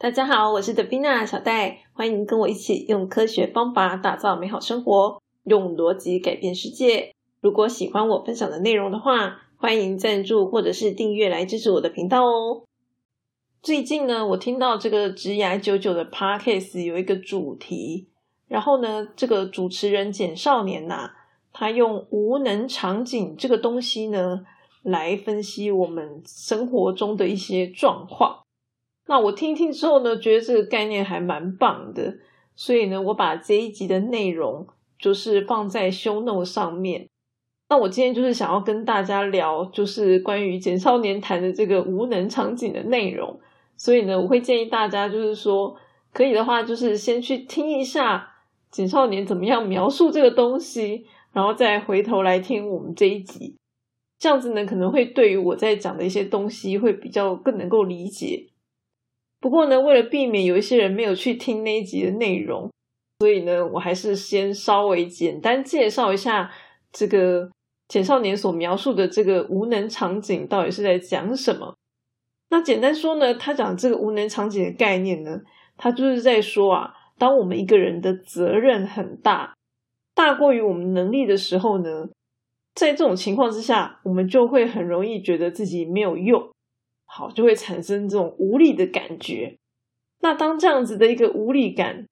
大家好，我是德宾娜小戴，欢迎跟我一起用科学方法打造美好生活，用逻辑改变世界。如果喜欢我分享的内容的话，欢迎赞助或者是订阅来支持我的频道哦。最近呢，我听到这个直牙九九的 podcast 有一个主题，然后呢，这个主持人简少年呐，他用无能场景这个东西呢，来分析我们生活中的一些状况。那我听听之后呢，觉得这个概念还蛮棒的，所以呢，我把这一集的内容就是放在 show note 上面。那我今天就是想要跟大家聊，就是关于简少年谈的这个无能场景的内容。所以呢，我会建议大家，就是说可以的话，就是先去听一下简少年怎么样描述这个东西，然后再回头来听我们这一集。这样子呢，可能会对于我在讲的一些东西会比较更能够理解。不过呢，为了避免有一些人没有去听那一集的内容，所以呢，我还是先稍微简单介绍一下这个简少年所描述的这个无能场景到底是在讲什么。那简单说呢，他讲这个无能场景的概念呢，他就是在说啊，当我们一个人的责任很大，大过于我们能力的时候呢，在这种情况之下，我们就会很容易觉得自己没有用。好，就会产生这种无力的感觉。那当这样子的一个无力感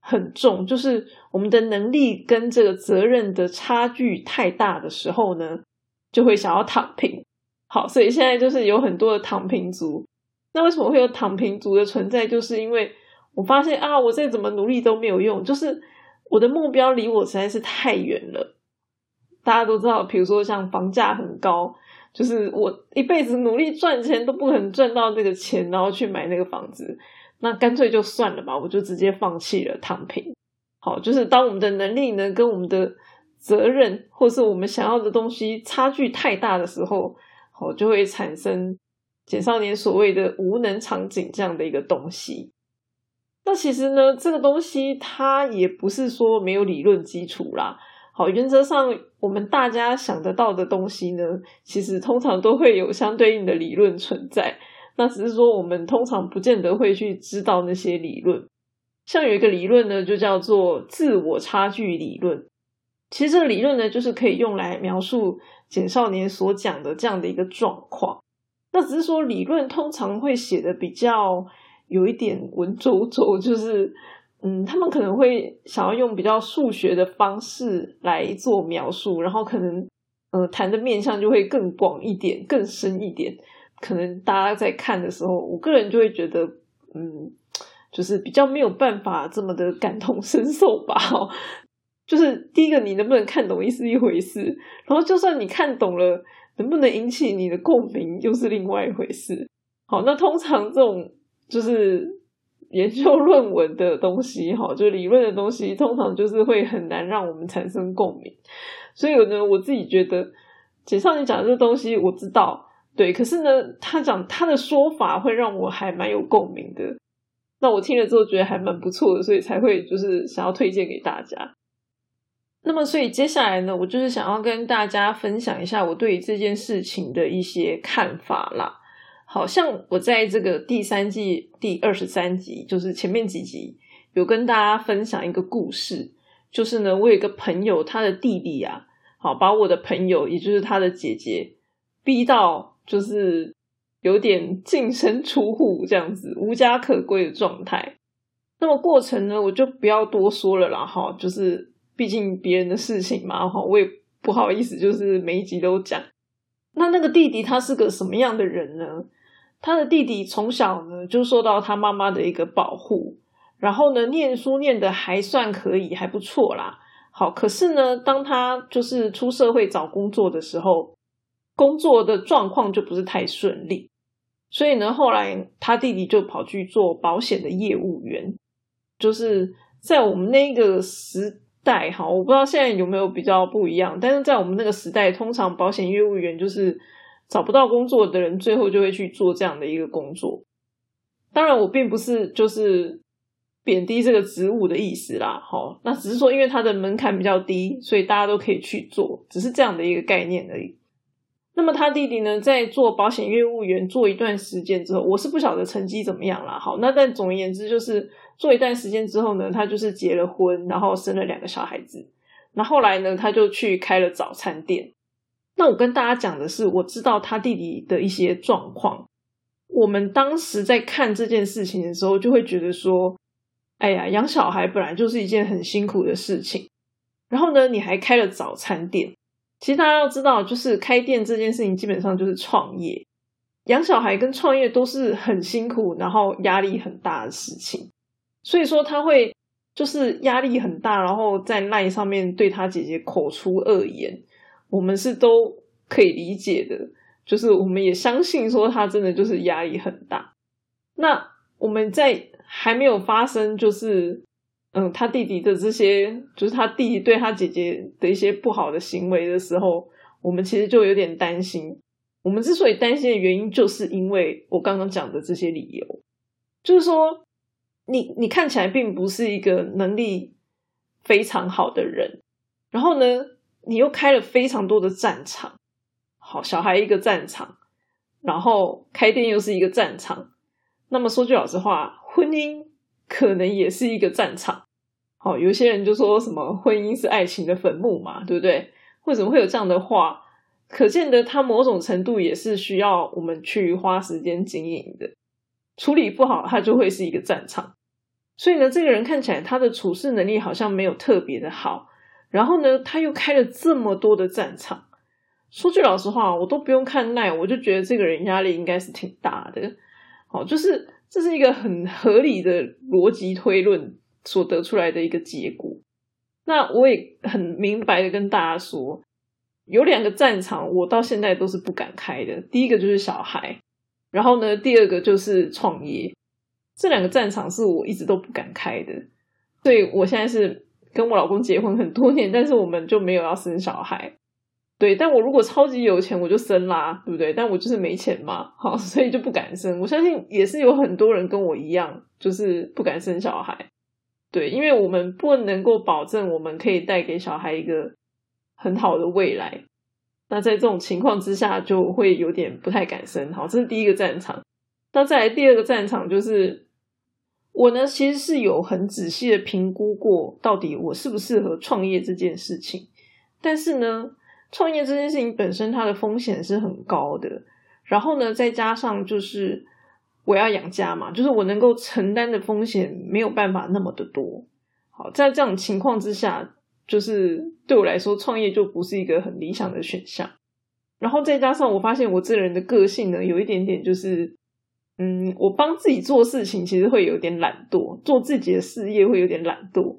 很重，就是我们的能力跟这个责任的差距太大的时候呢，就会想要躺平。好，所以现在就是有很多的躺平族。那为什么会有躺平族的存在？就是因为我发现啊，我再怎么努力都没有用，就是我的目标离我实在是太远了。大家都知道，比如说像房价很高。就是我一辈子努力赚钱都不可能赚到那个钱，然后去买那个房子，那干脆就算了吧，我就直接放弃了，躺平。好，就是当我们的能力呢跟我们的责任，或是我们想要的东西差距太大的时候，好就会产生简少年所谓的无能场景这样的一个东西。那其实呢，这个东西它也不是说没有理论基础啦。好，原则上我们大家想得到的东西呢，其实通常都会有相对应的理论存在。那只是说我们通常不见得会去知道那些理论。像有一个理论呢，就叫做自我差距理论。其实这个理论呢，就是可以用来描述简少年所讲的这样的一个状况。那只是说理论通常会写的比较有一点文绉绉，就是。嗯，他们可能会想要用比较数学的方式来做描述，然后可能，呃，谈的面向就会更广一点、更深一点。可能大家在看的时候，我个人就会觉得，嗯，就是比较没有办法这么的感同身受吧。就是第一个，你能不能看懂意思一回事，然后就算你看懂了，能不能引起你的共鸣又是另外一回事。好，那通常这种就是。研究论文的东西，哈，就理论的东西，通常就是会很难让我们产生共鸣。所以呢，我自己觉得，简少你讲的这个东西，我知道，对，可是呢，他讲他的说法会让我还蛮有共鸣的。那我听了之后觉得还蛮不错的，所以才会就是想要推荐给大家。那么，所以接下来呢，我就是想要跟大家分享一下我对这件事情的一些看法啦。好像我在这个第三季第二十三集，就是前面几集有跟大家分享一个故事，就是呢，我有一个朋友，他的弟弟啊，好把我的朋友，也就是他的姐姐，逼到就是有点净身出户这样子，无家可归的状态。那么过程呢，我就不要多说了啦，哈，就是毕竟别人的事情嘛，哈，我也不好意思，就是每一集都讲。那那个弟弟他是个什么样的人呢？他的弟弟从小呢就受到他妈妈的一个保护，然后呢念书念的还算可以，还不错啦。好，可是呢，当他就是出社会找工作的时候，工作的状况就不是太顺利，所以呢，后来他弟弟就跑去做保险的业务员。就是在我们那个时代，哈，我不知道现在有没有比较不一样，但是在我们那个时代，通常保险业务员就是。找不到工作的人，最后就会去做这样的一个工作。当然，我并不是就是贬低这个职务的意思啦。好，那只是说，因为它的门槛比较低，所以大家都可以去做，只是这样的一个概念而已。那么他弟弟呢，在做保险业务员做一段时间之后，我是不晓得成绩怎么样啦。好，那但总而言之，就是做一段时间之后呢，他就是结了婚，然后生了两个小孩子。那后来呢，他就去开了早餐店。那我跟大家讲的是，我知道他弟弟的一些状况。我们当时在看这件事情的时候，就会觉得说，哎呀，养小孩本来就是一件很辛苦的事情。然后呢，你还开了早餐店。其实大家要知道，就是开店这件事情基本上就是创业，养小孩跟创业都是很辛苦，然后压力很大的事情。所以说他会就是压力很大，然后在赖上面对他姐姐口出恶言，我们是都可以理解的。就是我们也相信说他真的就是压力很大。那我们在还没有发生就是。嗯，他弟弟的这些，就是他弟弟对他姐姐的一些不好的行为的时候，我们其实就有点担心。我们之所以担心的原因，就是因为我刚刚讲的这些理由，就是说，你你看起来并不是一个能力非常好的人，然后呢，你又开了非常多的战场，好，小孩一个战场，然后开店又是一个战场，那么说句老实话，婚姻。可能也是一个战场，好，有些人就说什么婚姻是爱情的坟墓嘛，对不对？为什么会有这样的话？可见的，它某种程度也是需要我们去花时间经营的。处理不好，它就会是一个战场。所以呢，这个人看起来他的处事能力好像没有特别的好，然后呢，他又开了这么多的战场。说句老实话，我都不用看耐，我就觉得这个人压力应该是挺大的。好，就是。这是一个很合理的逻辑推论所得出来的一个结果。那我也很明白的跟大家说，有两个战场，我到现在都是不敢开的。第一个就是小孩，然后呢，第二个就是创业。这两个战场是我一直都不敢开的。所以我现在是跟我老公结婚很多年，但是我们就没有要生小孩。对，但我如果超级有钱，我就生啦，对不对？但我就是没钱嘛，好，所以就不敢生。我相信也是有很多人跟我一样，就是不敢生小孩。对，因为我们不能够保证我们可以带给小孩一个很好的未来。那在这种情况之下，就会有点不太敢生。好，这是第一个战场。那再来第二个战场，就是我呢，其实是有很仔细的评估过，到底我适不适合创业这件事情。但是呢。创业这件事情本身，它的风险是很高的。然后呢，再加上就是我要养家嘛，就是我能够承担的风险没有办法那么的多。好，在这种情况之下，就是对我来说，创业就不是一个很理想的选项。然后再加上我发现我这人的个性呢，有一点点就是，嗯，我帮自己做事情其实会有点懒惰，做自己的事业会有点懒惰。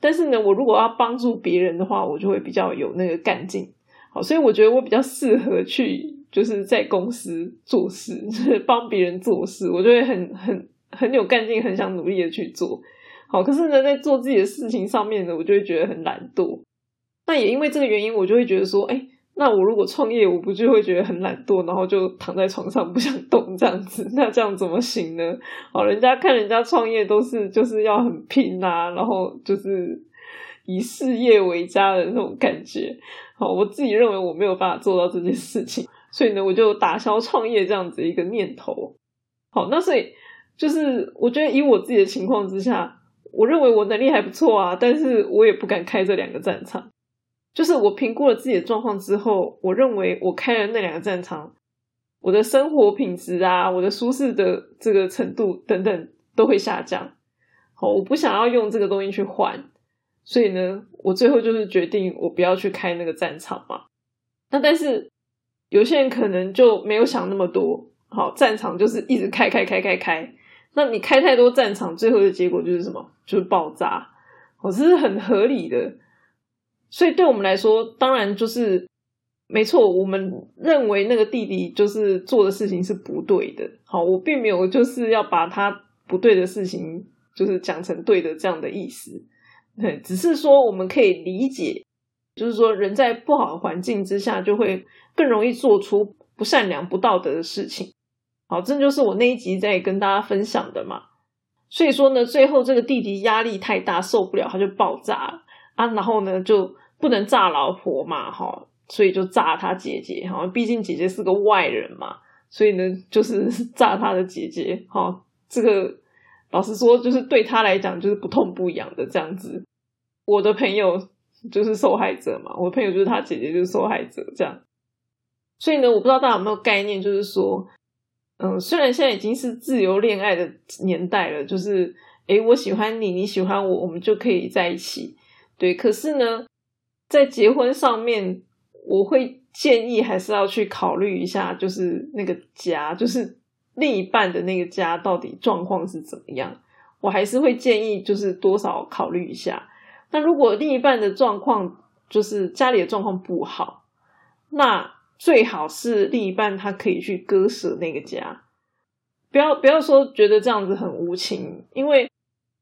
但是呢，我如果要帮助别人的话，我就会比较有那个干劲。好，所以我觉得我比较适合去，就是在公司做事，就是帮别人做事，我就会很很很有干劲，很想努力的去做。好，可是呢，在做自己的事情上面呢，我就会觉得很懒惰。那也因为这个原因，我就会觉得说，哎，那我如果创业，我不就会觉得很懒惰，然后就躺在床上不想动这样子？那这样怎么行呢？好，人家看人家创业都是就是要很拼啊，然后就是以事业为家的那种感觉。好，我自己认为我没有办法做到这件事情，所以呢，我就打消创业这样子一个念头。好，那所以就是我觉得以我自己的情况之下，我认为我能力还不错啊，但是我也不敢开这两个战场。就是我评估了自己的状况之后，我认为我开了那两个战场，我的生活品质啊，我的舒适的这个程度等等都会下降。好，我不想要用这个东西去换。所以呢，我最后就是决定我不要去开那个战场嘛。那但是有些人可能就没有想那么多，好，战场就是一直开开开开开。那你开太多战场，最后的结果就是什么？就是爆炸。我是很合理的。所以对我们来说，当然就是没错。我们认为那个弟弟就是做的事情是不对的。好，我并没有就是要把他不对的事情就是讲成对的这样的意思。对，只是说我们可以理解，就是说人在不好的环境之下，就会更容易做出不善良、不道德的事情。好，这就是我那一集在跟大家分享的嘛。所以说呢，最后这个弟弟压力太大，受不了，他就爆炸了啊。然后呢，就不能炸老婆嘛，哈，所以就炸他姐姐，哈，毕竟姐姐是个外人嘛，所以呢，就是 炸他的姐姐，哈，这个老实说，就是对他来讲就是不痛不痒的这样子。我的朋友就是受害者嘛，我朋友就是他姐姐就是受害者，这样。所以呢，我不知道大家有没有概念，就是说，嗯，虽然现在已经是自由恋爱的年代了，就是，诶，我喜欢你，你喜欢我，我们就可以在一起，对。可是呢，在结婚上面，我会建议还是要去考虑一下，就是那个家，就是另一半的那个家到底状况是怎么样。我还是会建议，就是多少考虑一下。那如果另一半的状况，就是家里的状况不好，那。最好是另一半他可以去割舍那个家，不要不要说觉得这样子很无情，因为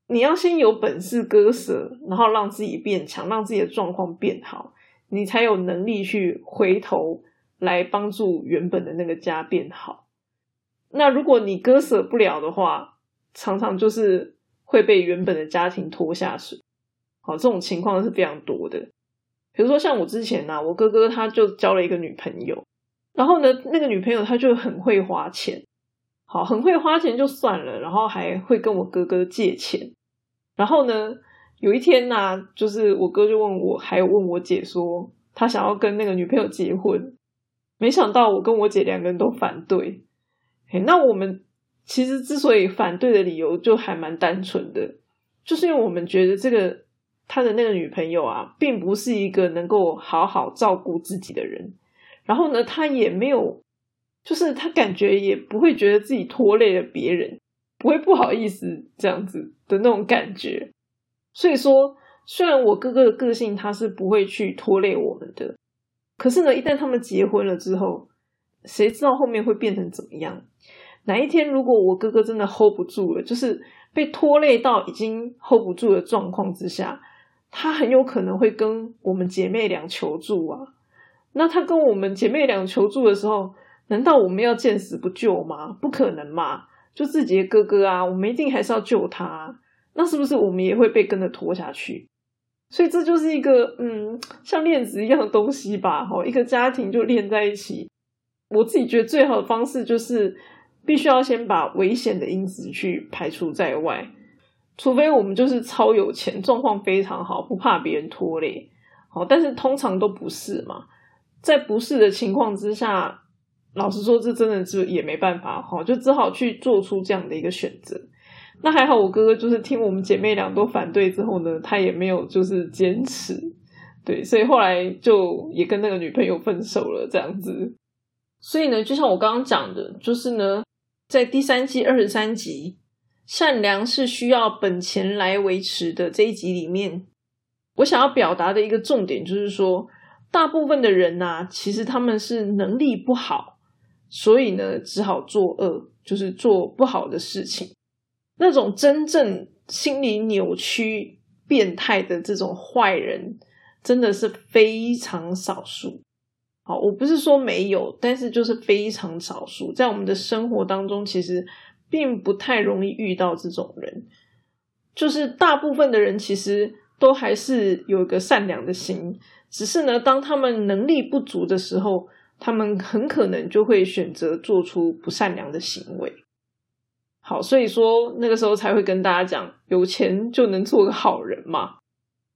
你要先有本事割舍，然后让自己变强，让自己的状况变好，你才有能力去回头来帮助原本的那个家变好。那如果你割舍不了的话，常常就是会被原本的家庭拖下水。好，这种情况是非常多的。比如说像我之前呢，我哥哥他就交了一个女朋友，然后呢，那个女朋友她就很会花钱，好，很会花钱就算了，然后还会跟我哥哥借钱。然后呢，有一天呢，就是我哥就问我，还有问我姐说，他想要跟那个女朋友结婚，没想到我跟我姐两个人都反对。那我们其实之所以反对的理由就还蛮单纯的，就是因为我们觉得这个。他的那个女朋友啊，并不是一个能够好好照顾自己的人。然后呢，他也没有，就是他感觉也不会觉得自己拖累了别人，不会不好意思这样子的那种感觉。所以说，虽然我哥哥的个性他是不会去拖累我们的，可是呢，一旦他们结婚了之后，谁知道后面会变成怎么样？哪一天如果我哥哥真的 hold 不住了，就是被拖累到已经 hold 不住的状况之下。他很有可能会跟我们姐妹俩求助啊，那他跟我们姐妹俩求助的时候，难道我们要见死不救吗？不可能嘛！就自己的哥哥啊，我们一定还是要救他。那是不是我们也会被跟着拖下去？所以这就是一个嗯，像链子一样的东西吧？哈，一个家庭就连在一起。我自己觉得最好的方式就是，必须要先把危险的因子去排除在外。除非我们就是超有钱，状况非常好，不怕别人拖累，好，但是通常都不是嘛。在不是的情况之下，老实说，这真的是也没办法，哈，就只好去做出这样的一个选择。那还好，我哥哥就是听我们姐妹俩都反对之后呢，他也没有就是坚持，对，所以后来就也跟那个女朋友分手了，这样子。所以呢，就像我刚刚讲的，就是呢，在第三季二十三集。善良是需要本钱来维持的。这一集里面，我想要表达的一个重点就是说，大部分的人呐，其实他们是能力不好，所以呢，只好作恶，就是做不好的事情。那种真正心理扭曲、变态的这种坏人，真的是非常少数。好，我不是说没有，但是就是非常少数，在我们的生活当中，其实。并不太容易遇到这种人，就是大部分的人其实都还是有一个善良的心，只是呢，当他们能力不足的时候，他们很可能就会选择做出不善良的行为。好，所以说那个时候才会跟大家讲，有钱就能做个好人嘛。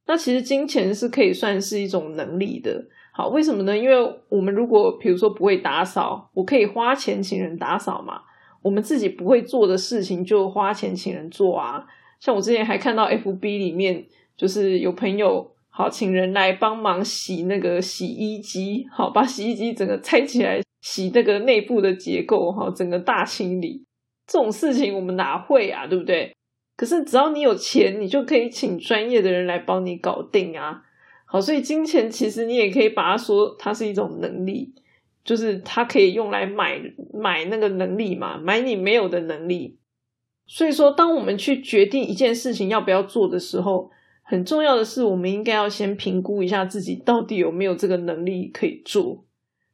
那其实金钱是可以算是一种能力的。好，为什么呢？因为我们如果比如说不会打扫，我可以花钱请人打扫嘛。我们自己不会做的事情，就花钱请人做啊。像我之前还看到 F B 里面，就是有朋友好请人来帮忙洗那个洗衣机，好把洗衣机整个拆起来，洗那个内部的结构，哈，整个大清理。这种事情我们哪会啊，对不对？可是只要你有钱，你就可以请专业的人来帮你搞定啊。好，所以金钱其实你也可以把它说，它是一种能力。就是它可以用来买买那个能力嘛，买你没有的能力。所以说，当我们去决定一件事情要不要做的时候，很重要的是，我们应该要先评估一下自己到底有没有这个能力可以做。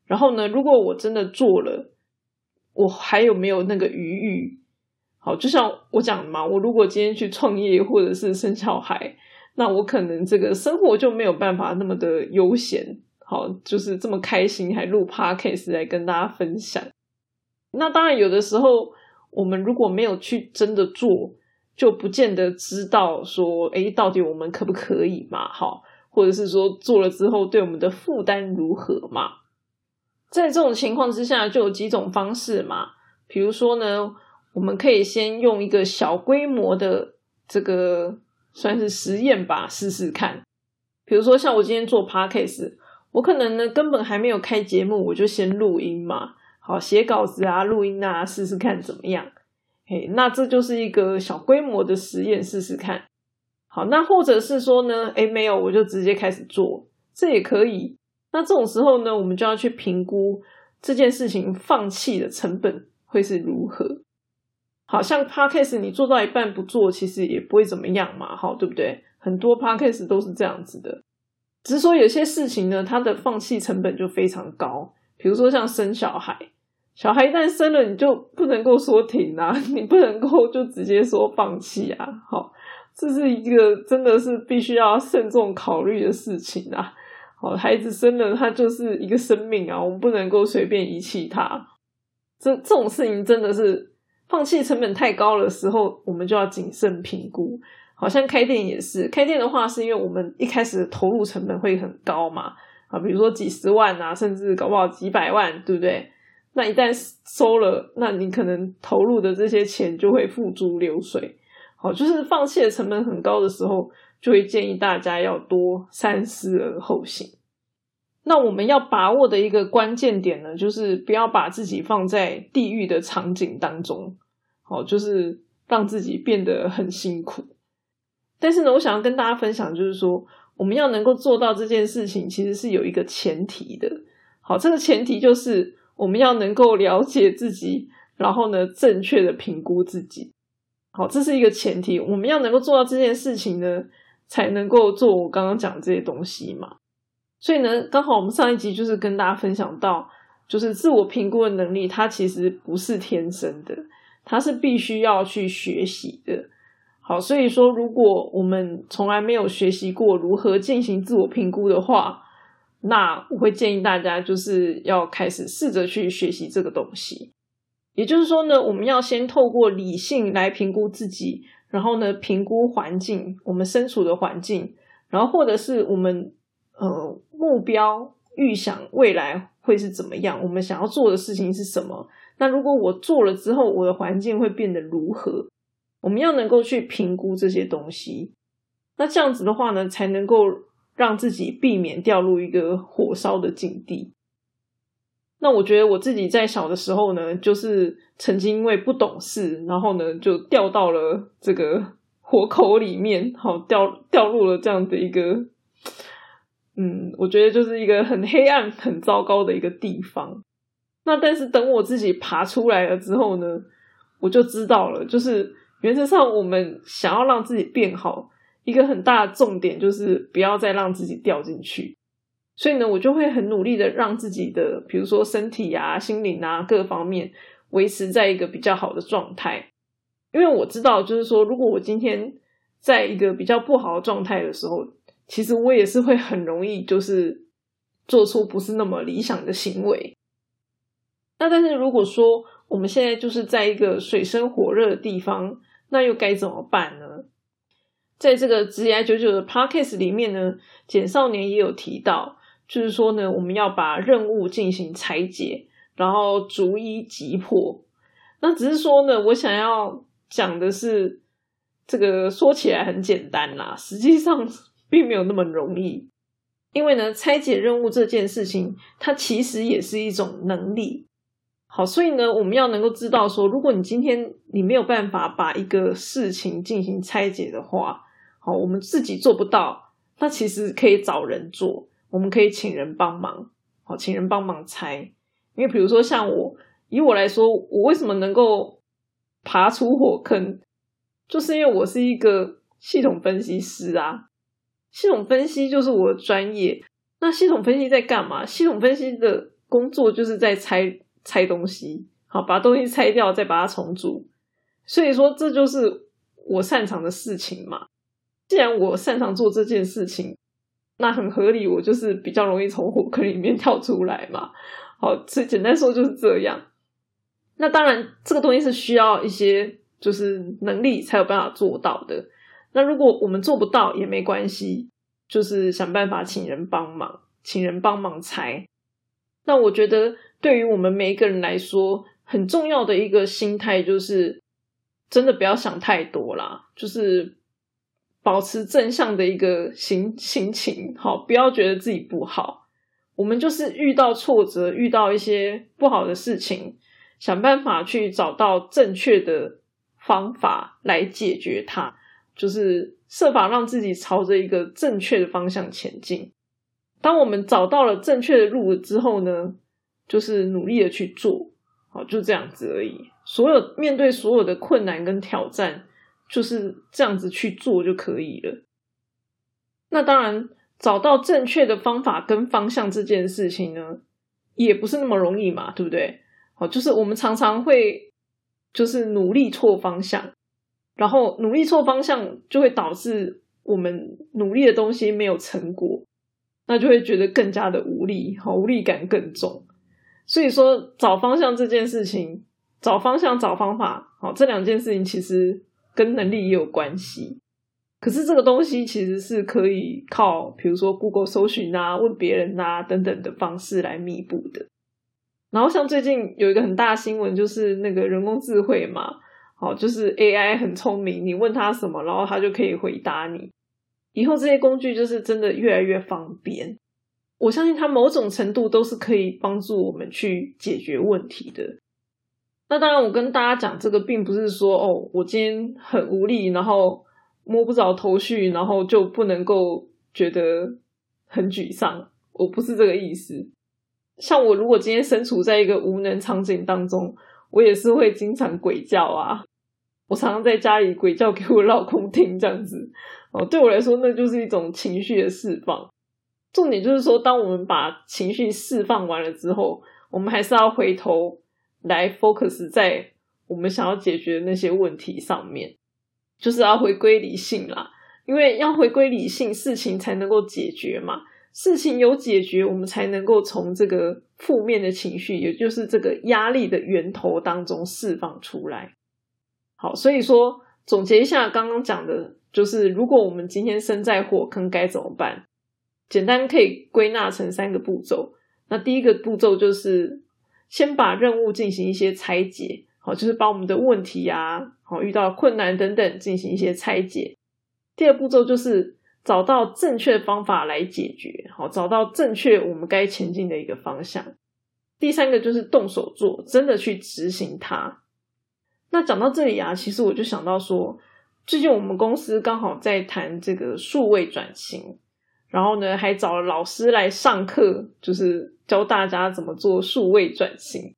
然后呢，如果我真的做了，我还有没有那个余裕？好，就像我讲的嘛，我如果今天去创业或者是生小孩，那我可能这个生活就没有办法那么的悠闲。好，就是这么开心，还录 podcast 来跟大家分享。那当然，有的时候我们如果没有去真的做，就不见得知道说，哎，到底我们可不可以嘛？好，或者是说做了之后对我们的负担如何嘛？在这种情况之下，就有几种方式嘛。比如说呢，我们可以先用一个小规模的这个算是实验吧，试试看。比如说像我今天做 podcast，我可能呢根本还没有开节目，我就先录音嘛。好，写稿子啊，录音啊，试试看怎么样？嘿，那这就是一个小规模的实验，试试看。好，那或者是说呢，诶没有，我就直接开始做，这也可以。那这种时候呢，我们就要去评估这件事情放弃的成本会是如何。好像 podcast 你做到一半不做，其实也不会怎么样嘛，好，对不对？很多 podcast 都是这样子的，只是说有些事情呢，它的放弃成本就非常高，比如说像生小孩。小孩一旦生了，你就不能够说停啊，你不能够就直接说放弃啊。好，这是一个真的是必须要慎重考虑的事情啊。好，孩子生了，他就是一个生命啊，我们不能够随便遗弃他。这这种事情真的是放弃成本太高的时候，我们就要谨慎评估。好像开店也是，开店的话是因为我们一开始投入成本会很高嘛，啊，比如说几十万啊，甚至搞不好几百万，对不对？那一旦收了，那你可能投入的这些钱就会付诸流水。好，就是放弃的成本很高的时候，就会建议大家要多三思而后行。那我们要把握的一个关键点呢，就是不要把自己放在地狱的场景当中。好，就是让自己变得很辛苦。但是呢，我想要跟大家分享，就是说我们要能够做到这件事情，其实是有一个前提的。好，这个前提就是。我们要能够了解自己，然后呢，正确的评估自己。好，这是一个前提。我们要能够做到这件事情呢，才能够做我刚刚讲这些东西嘛。所以呢，刚好我们上一集就是跟大家分享到，就是自我评估的能力，它其实不是天生的，它是必须要去学习的。好，所以说，如果我们从来没有学习过如何进行自我评估的话，那我会建议大家，就是要开始试着去学习这个东西。也就是说呢，我们要先透过理性来评估自己，然后呢，评估环境，我们身处的环境，然后或者是我们呃目标预想未来会是怎么样，我们想要做的事情是什么。那如果我做了之后，我的环境会变得如何？我们要能够去评估这些东西。那这样子的话呢，才能够。让自己避免掉入一个火烧的境地。那我觉得我自己在小的时候呢，就是曾经因为不懂事，然后呢就掉到了这个火口里面，好掉掉入了这样的一个，嗯，我觉得就是一个很黑暗、很糟糕的一个地方。那但是等我自己爬出来了之后呢，我就知道了，就是原则上我们想要让自己变好。一个很大的重点就是不要再让自己掉进去，所以呢，我就会很努力的让自己的，比如说身体啊、心灵啊各方面维持在一个比较好的状态。因为我知道，就是说，如果我今天在一个比较不好的状态的时候，其实我也是会很容易就是做出不是那么理想的行为。那但是如果说我们现在就是在一个水深火热的地方，那又该怎么办呢？在这个直言九九的 podcast 里面呢，简少年也有提到，就是说呢，我们要把任务进行拆解，然后逐一击破。那只是说呢，我想要讲的是，这个说起来很简单啦，实际上 并没有那么容易。因为呢，拆解任务这件事情，它其实也是一种能力。好，所以呢，我们要能够知道说，如果你今天你没有办法把一个事情进行拆解的话，好，我们自己做不到，那其实可以找人做，我们可以请人帮忙，好，请人帮忙拆。因为比如说像我，以我来说，我为什么能够爬出火坑，就是因为我是一个系统分析师啊。系统分析就是我的专业。那系统分析在干嘛？系统分析的工作就是在拆拆东西，好，把东西拆掉，再把它重组。所以说，这就是我擅长的事情嘛。既然我擅长做这件事情，那很合理，我就是比较容易从火坑里面跳出来嘛。好，所以简单说就是这样。那当然，这个东西是需要一些就是能力才有办法做到的。那如果我们做不到也没关系，就是想办法请人帮忙，请人帮忙猜。那我觉得对于我们每一个人来说，很重要的一个心态就是，真的不要想太多啦，就是保持正向的一个心心情，好，不要觉得自己不好。我们就是遇到挫折，遇到一些不好的事情，想办法去找到正确的方法来解决它。就是设法让自己朝着一个正确的方向前进。当我们找到了正确的路之后呢，就是努力的去做，好，就这样子而已。所有面对所有的困难跟挑战，就是这样子去做就可以了。那当然，找到正确的方法跟方向这件事情呢，也不是那么容易嘛，对不对？好，就是我们常常会就是努力错方向。然后努力错方向，就会导致我们努力的东西没有成果，那就会觉得更加的无力，好无力感更重。所以说，找方向这件事情，找方向、找方法，好这两件事情其实跟能力也有关系。可是这个东西其实是可以靠，比如说 Google 搜寻啊、问别人啊等等的方式来弥补的。然后像最近有一个很大的新闻，就是那个人工智慧嘛。好，就是 AI 很聪明，你问他什么，然后他就可以回答你。以后这些工具就是真的越来越方便，我相信它某种程度都是可以帮助我们去解决问题的。那当然，我跟大家讲这个，并不是说哦，我今天很无力，然后摸不着头绪，然后就不能够觉得很沮丧。我不是这个意思。像我如果今天身处在一个无能场景当中。我也是会经常鬼叫啊！我常常在家里鬼叫给我老公听，这样子哦。对我来说，那就是一种情绪的释放。重点就是说，当我们把情绪释放完了之后，我们还是要回头来 focus 在我们想要解决的那些问题上面，就是要回归理性啦。因为要回归理性，事情才能够解决嘛。事情有解决，我们才能够从这个负面的情绪，也就是这个压力的源头当中释放出来。好，所以说总结一下刚刚讲的，就是如果我们今天身在火坑该怎么办？简单可以归纳成三个步骤。那第一个步骤就是先把任务进行一些拆解，好，就是把我们的问题啊，好遇到困难等等进行一些拆解。第二步骤就是。找到正确的方法来解决，好，找到正确我们该前进的一个方向。第三个就是动手做，真的去执行它。那讲到这里啊，其实我就想到说，最近我们公司刚好在谈这个数位转型，然后呢，还找了老师来上课，就是教大家怎么做数位转型。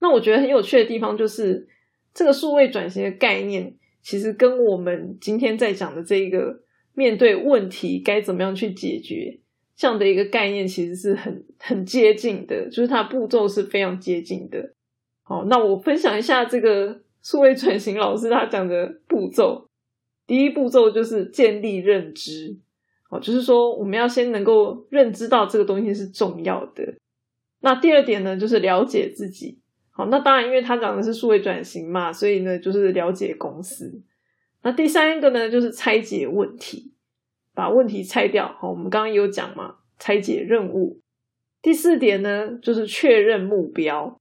那我觉得很有趣的地方就是，这个数位转型的概念，其实跟我们今天在讲的这一个。面对问题该怎么样去解决，这样的一个概念其实是很很接近的，就是它步骤是非常接近的。好，那我分享一下这个数位转型老师他讲的步骤。第一步骤就是建立认知，哦，就是说我们要先能够认知到这个东西是重要的。那第二点呢，就是了解自己。好，那当然因为他讲的是数位转型嘛，所以呢就是了解公司。那第三个呢，就是拆解问题，把问题拆掉。好，我们刚刚有讲嘛，拆解任务。第四点呢，就是确认目标。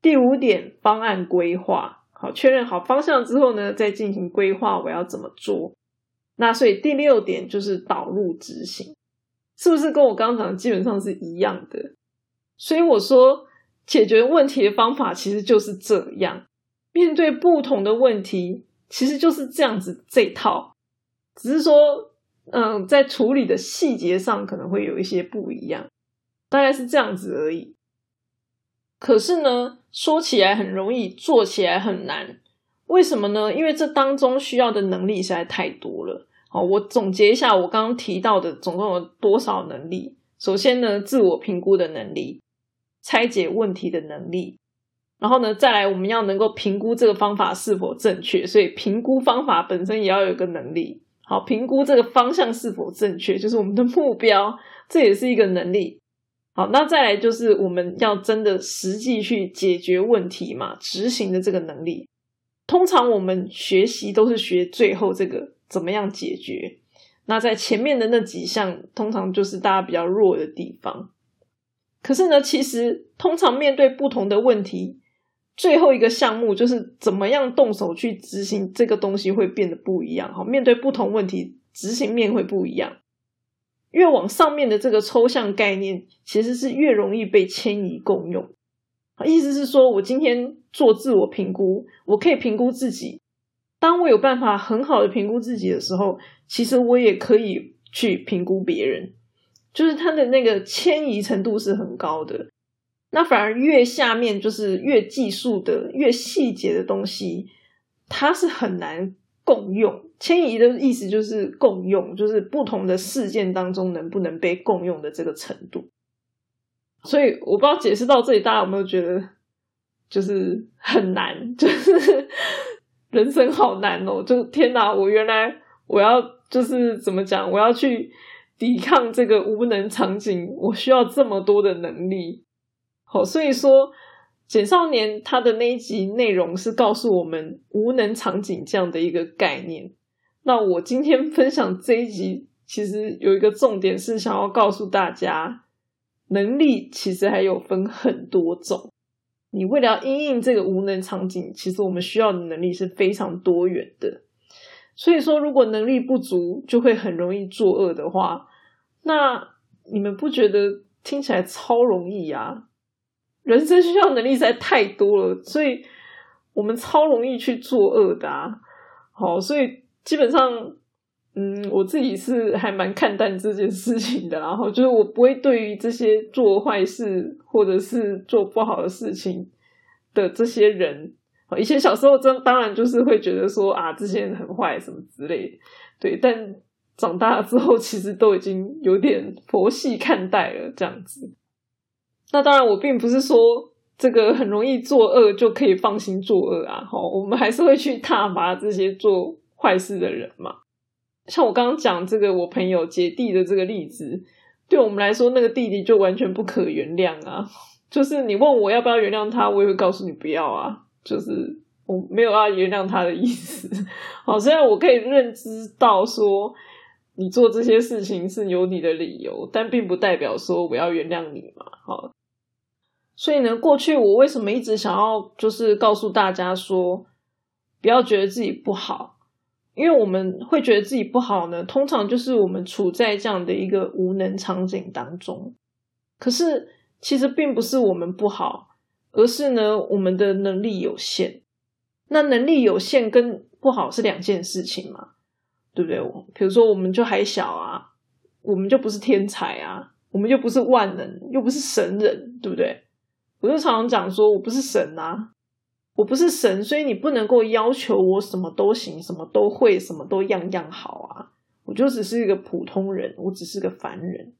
第五点，方案规划。好，确认好方向之后呢，再进行规划，我要怎么做？那所以第六点就是导入执行，是不是跟我刚刚讲的基本上是一样的？所以我说，解决问题的方法其实就是这样，面对不同的问题。其实就是这样子，这套只是说，嗯，在处理的细节上可能会有一些不一样，大概是这样子而已。可是呢，说起来很容易，做起来很难。为什么呢？因为这当中需要的能力实在太多了。好，我总结一下，我刚刚提到的总共有多少能力？首先呢，自我评估的能力，拆解问题的能力。然后呢，再来我们要能够评估这个方法是否正确，所以评估方法本身也要有个能力。好，评估这个方向是否正确，就是我们的目标，这也是一个能力。好，那再来就是我们要真的实际去解决问题嘛，执行的这个能力。通常我们学习都是学最后这个怎么样解决，那在前面的那几项，通常就是大家比较弱的地方。可是呢，其实通常面对不同的问题，最后一个项目就是怎么样动手去执行这个东西会变得不一样。哈，面对不同问题，执行面会不一样。越往上面的这个抽象概念，其实是越容易被迁移共用。意思是说，我今天做自我评估，我可以评估自己。当我有办法很好的评估自己的时候，其实我也可以去评估别人。就是他的那个迁移程度是很高的。那反而越下面，就是越技术的、越细节的东西，它是很难共用。迁移的意思就是共用，就是不同的事件当中能不能被共用的这个程度。所以我不知道解释到这里，大家有没有觉得就是很难？就是人生好难哦！就天哪，我原来我要就是怎么讲？我要去抵抗这个无能场景，我需要这么多的能力。好，所以说简少年他的那一集内容是告诉我们无能场景这样的一个概念。那我今天分享这一集，其实有一个重点是想要告诉大家。能力其实还有分很多种，你为了要应应这个无能场景，其实我们需要的能力是非常多元的。所以说，如果能力不足，就会很容易作恶的话，那你们不觉得听起来超容易啊？人生需要能力实在太多了，所以我们超容易去作恶的啊。好，所以基本上。嗯，我自己是还蛮看淡这件事情的，然后就是我不会对于这些做坏事或者是做不好的事情的这些人，以前小时候真当然就是会觉得说啊，这些人很坏什么之类，对，但长大之后其实都已经有点佛系看待了这样子。那当然，我并不是说这个很容易作恶就可以放心作恶啊，好，我们还是会去挞伐这些做坏事的人嘛。像我刚刚讲这个我朋友姐弟的这个例子，对我们来说，那个弟弟就完全不可原谅啊！就是你问我要不要原谅他，我也会告诉你不要啊！就是我没有要原谅他的意思。好，虽然我可以认知到说你做这些事情是有你的理由，但并不代表说我要原谅你嘛。好，所以呢，过去我为什么一直想要就是告诉大家说，不要觉得自己不好。因为我们会觉得自己不好呢，通常就是我们处在这样的一个无能场景当中。可是其实并不是我们不好，而是呢我们的能力有限。那能力有限跟不好是两件事情嘛，对不对？比如说我们就还小啊，我们就不是天才啊，我们又不是万能，又不是神人，对不对？我就常常讲说我不是神啊。我不是神，所以你不能够要求我什么都行，什么都会，什么都样样好啊！我就只是一个普通人，我只是个凡人，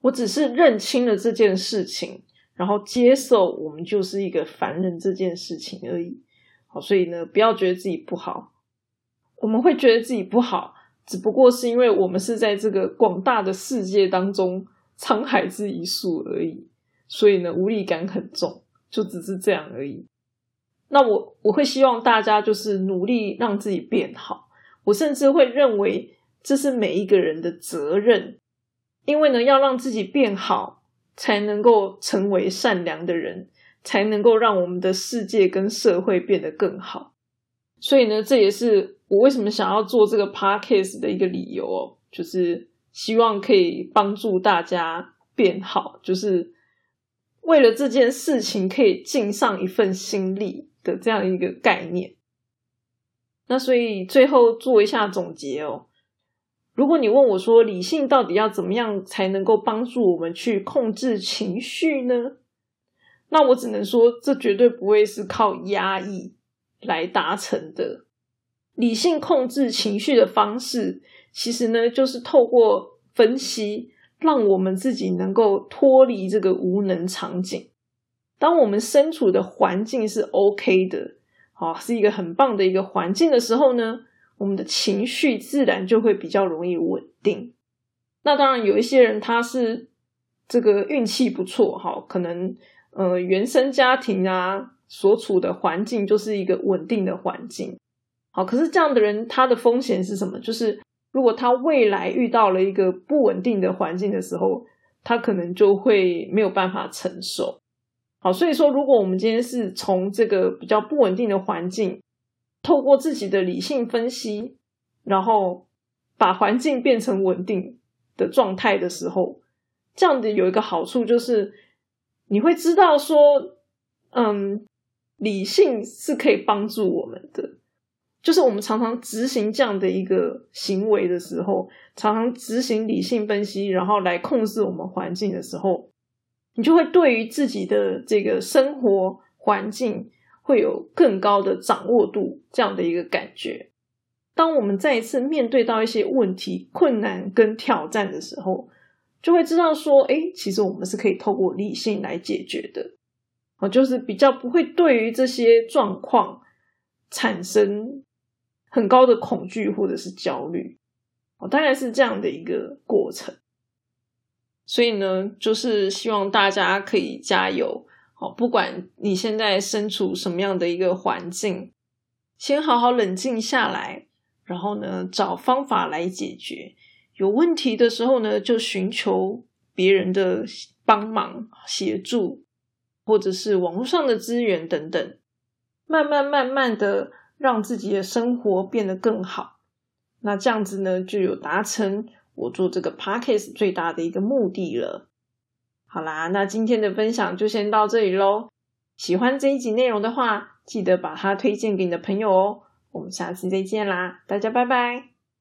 我只是认清了这件事情，然后接受我们就是一个凡人这件事情而已。好，所以呢，不要觉得自己不好。我们会觉得自己不好，只不过是因为我们是在这个广大的世界当中沧海之一粟而已，所以呢，无力感很重，就只是这样而已。那我我会希望大家就是努力让自己变好。我甚至会认为这是每一个人的责任，因为呢，要让自己变好，才能够成为善良的人，才能够让我们的世界跟社会变得更好。所以呢，这也是我为什么想要做这个 podcast 的一个理由哦，就是希望可以帮助大家变好，就是为了这件事情可以尽上一份心力。的这样一个概念，那所以最后做一下总结哦。如果你问我说，理性到底要怎么样才能够帮助我们去控制情绪呢？那我只能说，这绝对不会是靠压抑来达成的。理性控制情绪的方式，其实呢，就是透过分析，让我们自己能够脱离这个无能场景。当我们身处的环境是 OK 的，好，是一个很棒的一个环境的时候呢，我们的情绪自然就会比较容易稳定。那当然，有一些人他是这个运气不错，哈，可能呃原生家庭啊所处的环境就是一个稳定的环境，好，可是这样的人他的风险是什么？就是如果他未来遇到了一个不稳定的环境的时候，他可能就会没有办法承受。好，所以说，如果我们今天是从这个比较不稳定的环境，透过自己的理性分析，然后把环境变成稳定。的状态的时候，这样的有一个好处就是，你会知道说，嗯，理性是可以帮助我们的。就是我们常常执行这样的一个行为的时候，常常执行理性分析，然后来控制我们环境的时候，你就会对于自己的这个生活环境会有更高的掌握度，这样的一个感觉。当我们再一次面对到一些问题、困难跟挑战的时候，就会知道说，哎，其实我们是可以透过理性来解决的。哦，就是比较不会对于这些状况产生很高的恐惧或者是焦虑。哦，当然是这样的一个过程。所以呢，就是希望大家可以加油。哦，不管你现在身处什么样的一个环境，先好好冷静下来。然后呢，找方法来解决有问题的时候呢，就寻求别人的帮忙协助，或者是网络上的资源等等，慢慢慢慢的让自己的生活变得更好。那这样子呢，就有达成我做这个 p a c k a g e 最大的一个目的了。好啦，那今天的分享就先到这里喽。喜欢这一集内容的话，记得把它推荐给你的朋友哦。我们下次再见啦，大家拜拜。